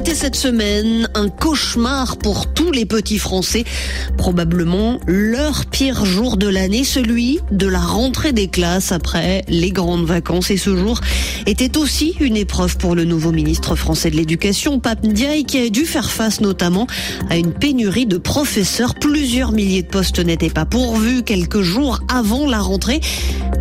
C'était cette semaine un cauchemar pour tous les petits Français. Probablement leur pire jour de l'année, celui de la rentrée des classes après les grandes vacances. Et ce jour était aussi une épreuve pour le nouveau ministre français de l'Éducation, Pape Ndiaye, qui a dû faire face notamment à une pénurie de professeurs. Plusieurs milliers de postes n'étaient pas pourvus quelques jours avant la rentrée.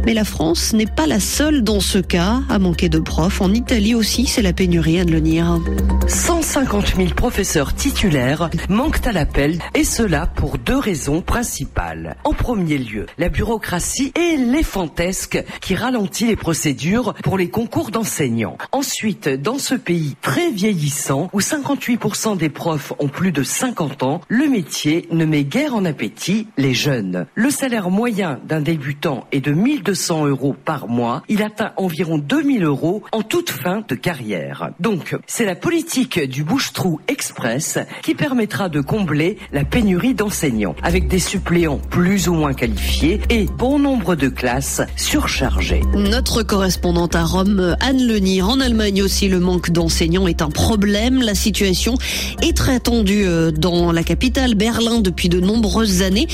Mais la France n'est pas la seule dans ce cas à manquer de profs. En Italie aussi, c'est la pénurie, à de le dire. 150 000 professeurs titulaires manquent à l'appel et cela pour deux raisons principales. En premier lieu, la bureaucratie éléphantesque qui ralentit les procédures pour les concours d'enseignants. Ensuite, dans ce pays très vieillissant où 58% des profs ont plus de 50 ans, le métier ne met guère en appétit les jeunes. Le salaire moyen d'un débutant est de 1200 euros par mois. Il atteint environ 2000 euros en toute fin de carrière. Donc, c'est la politique du bouche-trou express qui permettra de combler la pénurie d'enseignants avec des suppléants plus ou moins qualifiés et bon nombre de classes surchargées. Notre correspondante à Rome, Anne Lenir, en Allemagne aussi, le manque d'enseignants est un problème. La situation est très tendue euh, dans la capitale, Berlin, depuis de nombreuses années.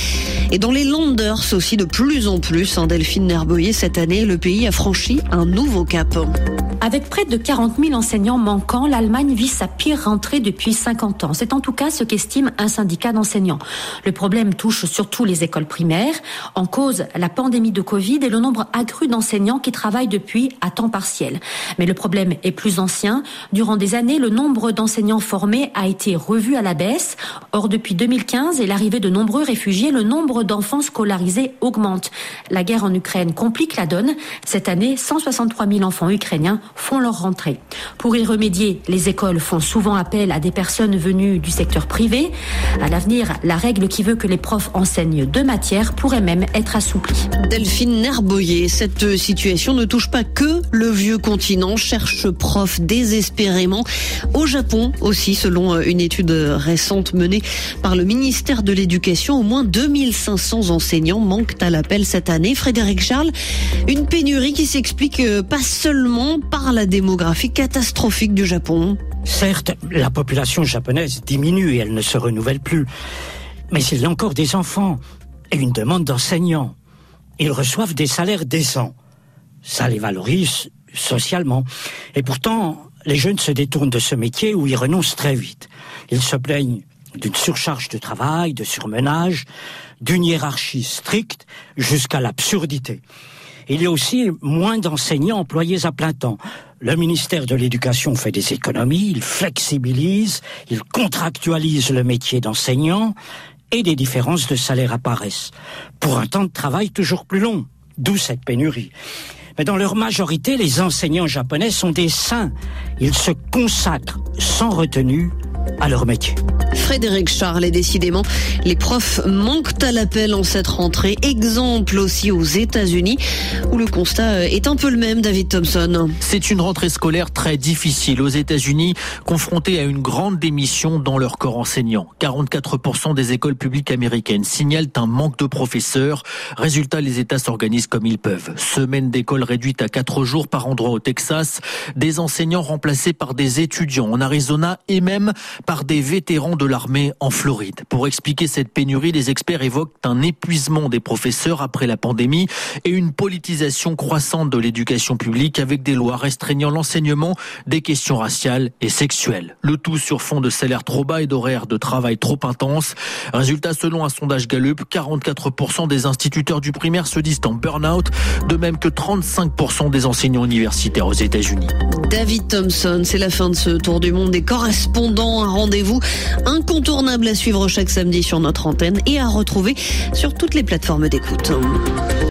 Et dans les Landers aussi, de plus en plus. Hein, Delphine Cette année, le pays a franchi un nouveau cap. Avec près de 40 000 enseignants manquants, l'Allemagne vit sa pire rentrée depuis 50 ans. C'est en tout cas ce qu'estime un syndicat d'enseignants. Le problème touche surtout les écoles primaires. En cause, la pandémie de Covid et le nombre accru d'enseignants qui travaillent depuis à temps partiel. Mais le problème est plus ancien. Durant des années, le nombre d'enseignants formés a été revu à la baisse. Or, depuis 2015 et l'arrivée de nombreux réfugiés, le nombre d'enfants scolarisés augmente. La guerre en Ukraine complique la donne. Cette année, 163 000 enfants ukrainiens font leur rentrée. Pour y remédier, les écoles font souvent appel à des personnes venues du secteur privé. À l'avenir, la règle qui veut que les profs enseignent deux matières pourrait même être assouplie. Delphine Nerboyer, cette situation ne touche pas que le vieux continent, cherche prof désespérément. Au Japon aussi, selon une étude récente menée par le ministère de l'Éducation, au moins 2500 enseignants manquent à l'appel cette année. Frédéric Charles, une pénurie qui s'explique pas seulement par la démographie catastrophique du Japon. Certes, la population japonaise diminue et elle ne se renouvelle plus. Mais il y a encore des enfants et une demande d'enseignants. Ils reçoivent des salaires décents. Ça les valorise socialement. Et pourtant, les jeunes se détournent de ce métier où ils renoncent très vite. Ils se plaignent d'une surcharge de travail, de surmenage, d'une hiérarchie stricte jusqu'à l'absurdité. Il y a aussi moins d'enseignants employés à plein temps. Le ministère de l'Éducation fait des économies, il flexibilise, il contractualise le métier d'enseignant et des différences de salaire apparaissent. Pour un temps de travail toujours plus long, d'où cette pénurie. Mais dans leur majorité, les enseignants japonais sont des saints. Ils se consacrent sans retenue à leur métier. Frédéric Charles et décidément, les profs manquent à l'appel en cette rentrée. Exemple aussi aux États-Unis où le constat est un peu le même, David Thompson. C'est une rentrée scolaire très difficile aux États-Unis, confrontés à une grande démission dans leur corps enseignant. 44% des écoles publiques américaines signalent un manque de professeurs. Résultat, les États s'organisent comme ils peuvent. Semaine d'école réduite à 4 jours par endroit au Texas, des enseignants remplacés par des étudiants en Arizona et même par des vétérans de l'armée en Floride. Pour expliquer cette pénurie, les experts évoquent un épuisement des professeurs après la pandémie et une politisation croissante de l'éducation publique avec des lois restreignant l'enseignement des questions raciales et sexuelles. Le tout sur fond de salaires trop bas et d'horaires de travail trop intenses. Résultat, selon un sondage Gallup, 44% des instituteurs du primaire se disent en burn-out, de même que 35% des enseignants universitaires aux États-Unis. David Thompson, c'est la fin de ce tour du monde des correspondants. Un rendez-vous incontournable à suivre chaque samedi sur notre antenne et à retrouver sur toutes les plateformes d'écoute.